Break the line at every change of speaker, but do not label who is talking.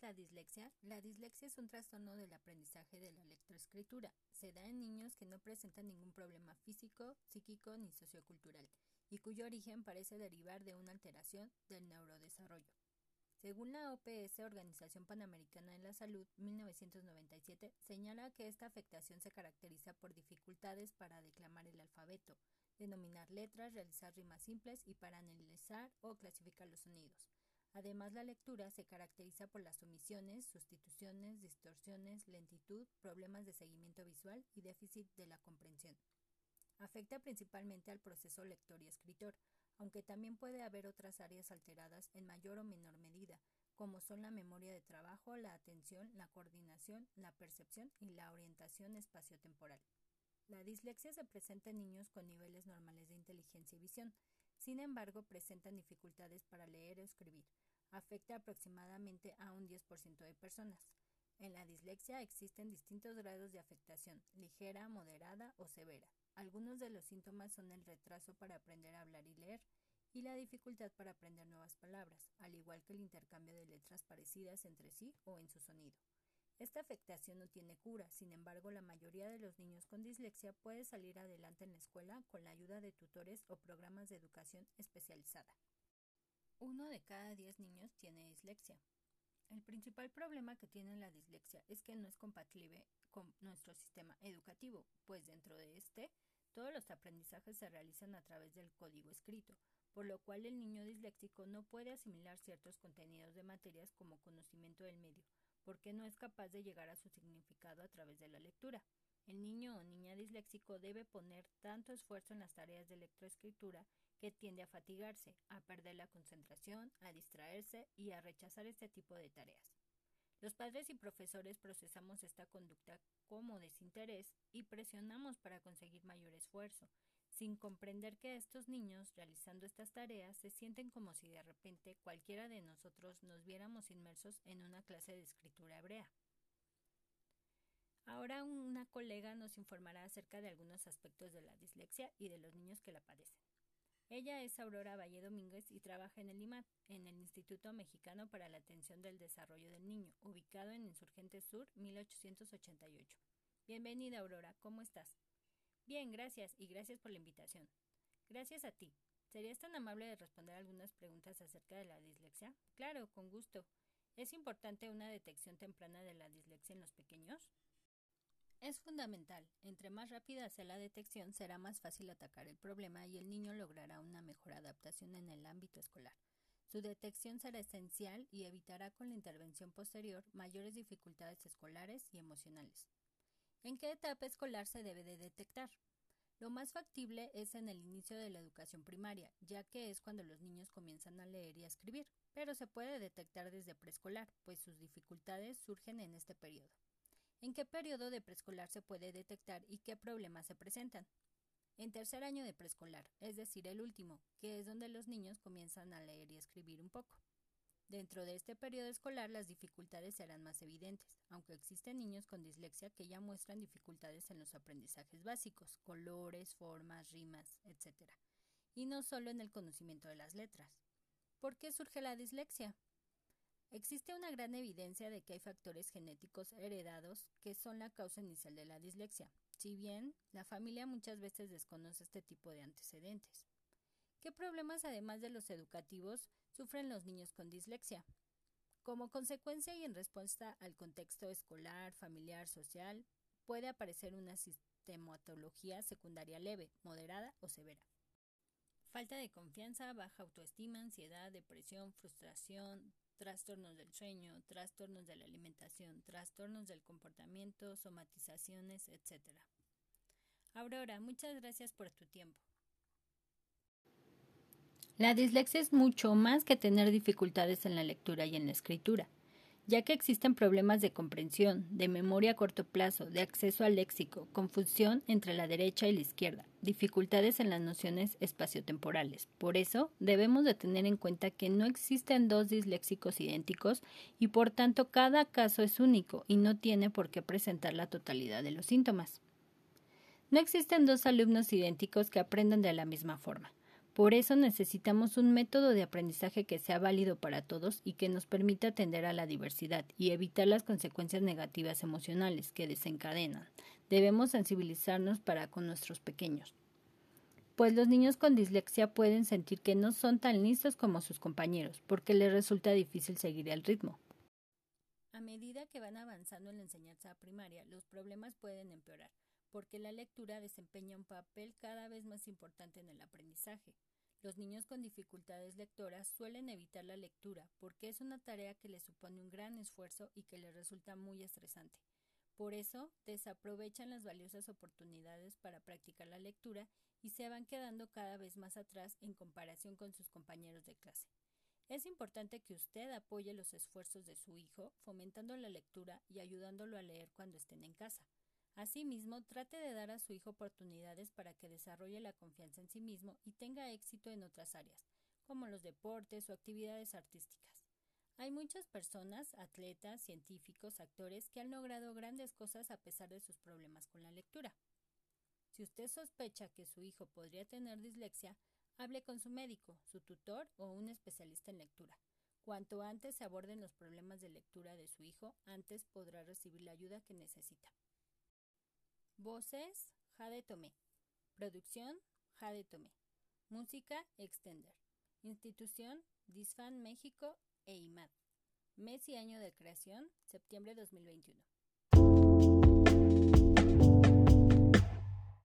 la dislexia? La dislexia es un trastorno del aprendizaje de la lectoescritura. Se da en niños que no presentan ningún problema físico, psíquico ni sociocultural y cuyo origen parece derivar de una alteración del neurodesarrollo. Según la OPS, Organización Panamericana de la Salud, 1997, señala que esta afectación se caracteriza por dificultades para declamar el alfabeto, denominar letras, realizar rimas simples y para analizar o clasificar los sonidos. Además, la lectura se caracteriza por las omisiones, sustituciones, distorsiones, lentitud, problemas de seguimiento visual y déficit de la comprensión. Afecta principalmente al proceso lector y escritor, aunque también puede haber otras áreas alteradas en mayor o menor medida, como son la memoria de trabajo, la atención, la coordinación, la percepción y la orientación espaciotemporal. La dislexia se presenta en niños con niveles normales de inteligencia y visión, sin embargo, presentan dificultades para leer o escribir. Afecta aproximadamente a un 10% de personas. En la dislexia existen distintos grados de afectación, ligera, moderada o severa. Algunos de los síntomas son el retraso para aprender a hablar y leer y la dificultad para aprender nuevas palabras, al igual que el intercambio de letras parecidas entre sí o en su sonido. Esta afectación no tiene cura, sin embargo, la mayoría de los niños con dislexia puede salir adelante en la escuela con la ayuda de tutores o programas de educación especializada. Uno de cada diez niños tiene dislexia. El principal problema que tiene la dislexia es que no es compatible con nuestro sistema educativo, pues dentro de este todos los aprendizajes se realizan a través del código escrito, por lo cual el niño disléxico no puede asimilar ciertos contenidos de materias como conocimiento del medio, porque no es capaz de llegar a su significado a través de la lectura. El niño o niña disléxico debe poner tanto esfuerzo en las tareas de lectoescritura que tiende a fatigarse, a perder la concentración, a distraerse y a rechazar este tipo de tareas. Los padres y profesores procesamos esta conducta como desinterés y presionamos para conseguir mayor esfuerzo, sin comprender que estos niños realizando estas tareas se sienten como si de repente cualquiera de nosotros nos viéramos inmersos en una clase de escritura hebrea. Ahora una colega nos informará acerca de algunos aspectos de la dislexia y de los niños que la padecen. Ella es Aurora Valle Domínguez y trabaja en el IMAT, en el Instituto Mexicano para la Atención del Desarrollo del Niño, ubicado en Insurgente Sur, 1888. Bienvenida, Aurora, ¿cómo estás? Bien, gracias y gracias por la invitación. Gracias a ti. ¿Serías tan amable de responder algunas preguntas acerca de la dislexia? Claro, con gusto. ¿Es importante una detección temprana de la dislexia en los pequeños? Es fundamental. Entre más rápida sea la detección, será más fácil atacar el problema y el niño logrará una mejor adaptación en el ámbito escolar. Su detección será esencial y evitará con la intervención posterior mayores dificultades escolares y emocionales. ¿En qué etapa escolar se debe de detectar? Lo más factible es en el inicio de la educación primaria, ya que es cuando los niños comienzan a leer y a escribir, pero se puede detectar desde preescolar, pues sus dificultades surgen en este periodo. ¿En qué periodo de preescolar se puede detectar y qué problemas se presentan? En tercer año de preescolar, es decir, el último, que es donde los niños comienzan a leer y escribir un poco. Dentro de este periodo escolar las dificultades serán más evidentes, aunque existen niños con dislexia que ya muestran dificultades en los aprendizajes básicos, colores, formas, rimas, etc. Y no solo en el conocimiento de las letras. ¿Por qué surge la dislexia? Existe una gran evidencia de que hay factores genéticos heredados que son la causa inicial de la dislexia, si bien la familia muchas veces desconoce este tipo de antecedentes. ¿Qué problemas, además de los educativos, sufren los niños con dislexia? Como consecuencia y en respuesta al contexto escolar, familiar, social, puede aparecer una sistematología secundaria leve, moderada o severa. Falta de confianza, baja autoestima, ansiedad, depresión, frustración, trastornos del sueño, trastornos de la alimentación, trastornos del comportamiento, somatizaciones, etc. Aurora, muchas gracias por tu tiempo. La dislexia es mucho más que tener dificultades en la lectura y en la escritura, ya que existen problemas de comprensión, de memoria a corto plazo, de acceso al léxico, confusión entre la derecha y la izquierda, dificultades en las nociones espaciotemporales. Por eso, debemos de tener en cuenta que no existen dos disléxicos idénticos y por tanto cada caso es único y no tiene por qué presentar la totalidad de los síntomas. No existen dos alumnos idénticos que aprendan de la misma forma. Por eso necesitamos un método de aprendizaje que sea válido para todos y que nos permita atender a la diversidad y evitar las consecuencias negativas emocionales que desencadenan. Debemos sensibilizarnos para con nuestros pequeños pues los niños con dislexia pueden sentir que no son tan listos como sus compañeros, porque les resulta difícil seguir el ritmo. A medida que van avanzando en la enseñanza primaria, los problemas pueden empeorar, porque la lectura desempeña un papel cada vez más importante en el aprendizaje. Los niños con dificultades lectoras suelen evitar la lectura porque es una tarea que les supone un gran esfuerzo y que les resulta muy estresante. Por eso, desaprovechan las valiosas oportunidades para practicar la lectura y se van quedando cada vez más atrás en comparación con sus compañeros de clase. Es importante que usted apoye los esfuerzos de su hijo, fomentando la lectura y ayudándolo a leer cuando estén en casa. Asimismo, trate de dar a su hijo oportunidades para que desarrolle la confianza en sí mismo y tenga éxito en otras áreas, como los deportes o actividades artísticas. Hay muchas personas, atletas, científicos, actores, que han logrado grandes cosas a pesar de sus problemas con la lectura. Si usted sospecha que su hijo podría tener dislexia, hable con su médico, su tutor o un especialista en lectura. Cuanto antes se aborden los problemas de lectura de su hijo, antes podrá recibir la ayuda que necesita. Voces, Jade Tomé. Producción, Jade Tomé. Música, Extender. Institución, Disfan México e IMAD. Mes y año de creación, septiembre 2021.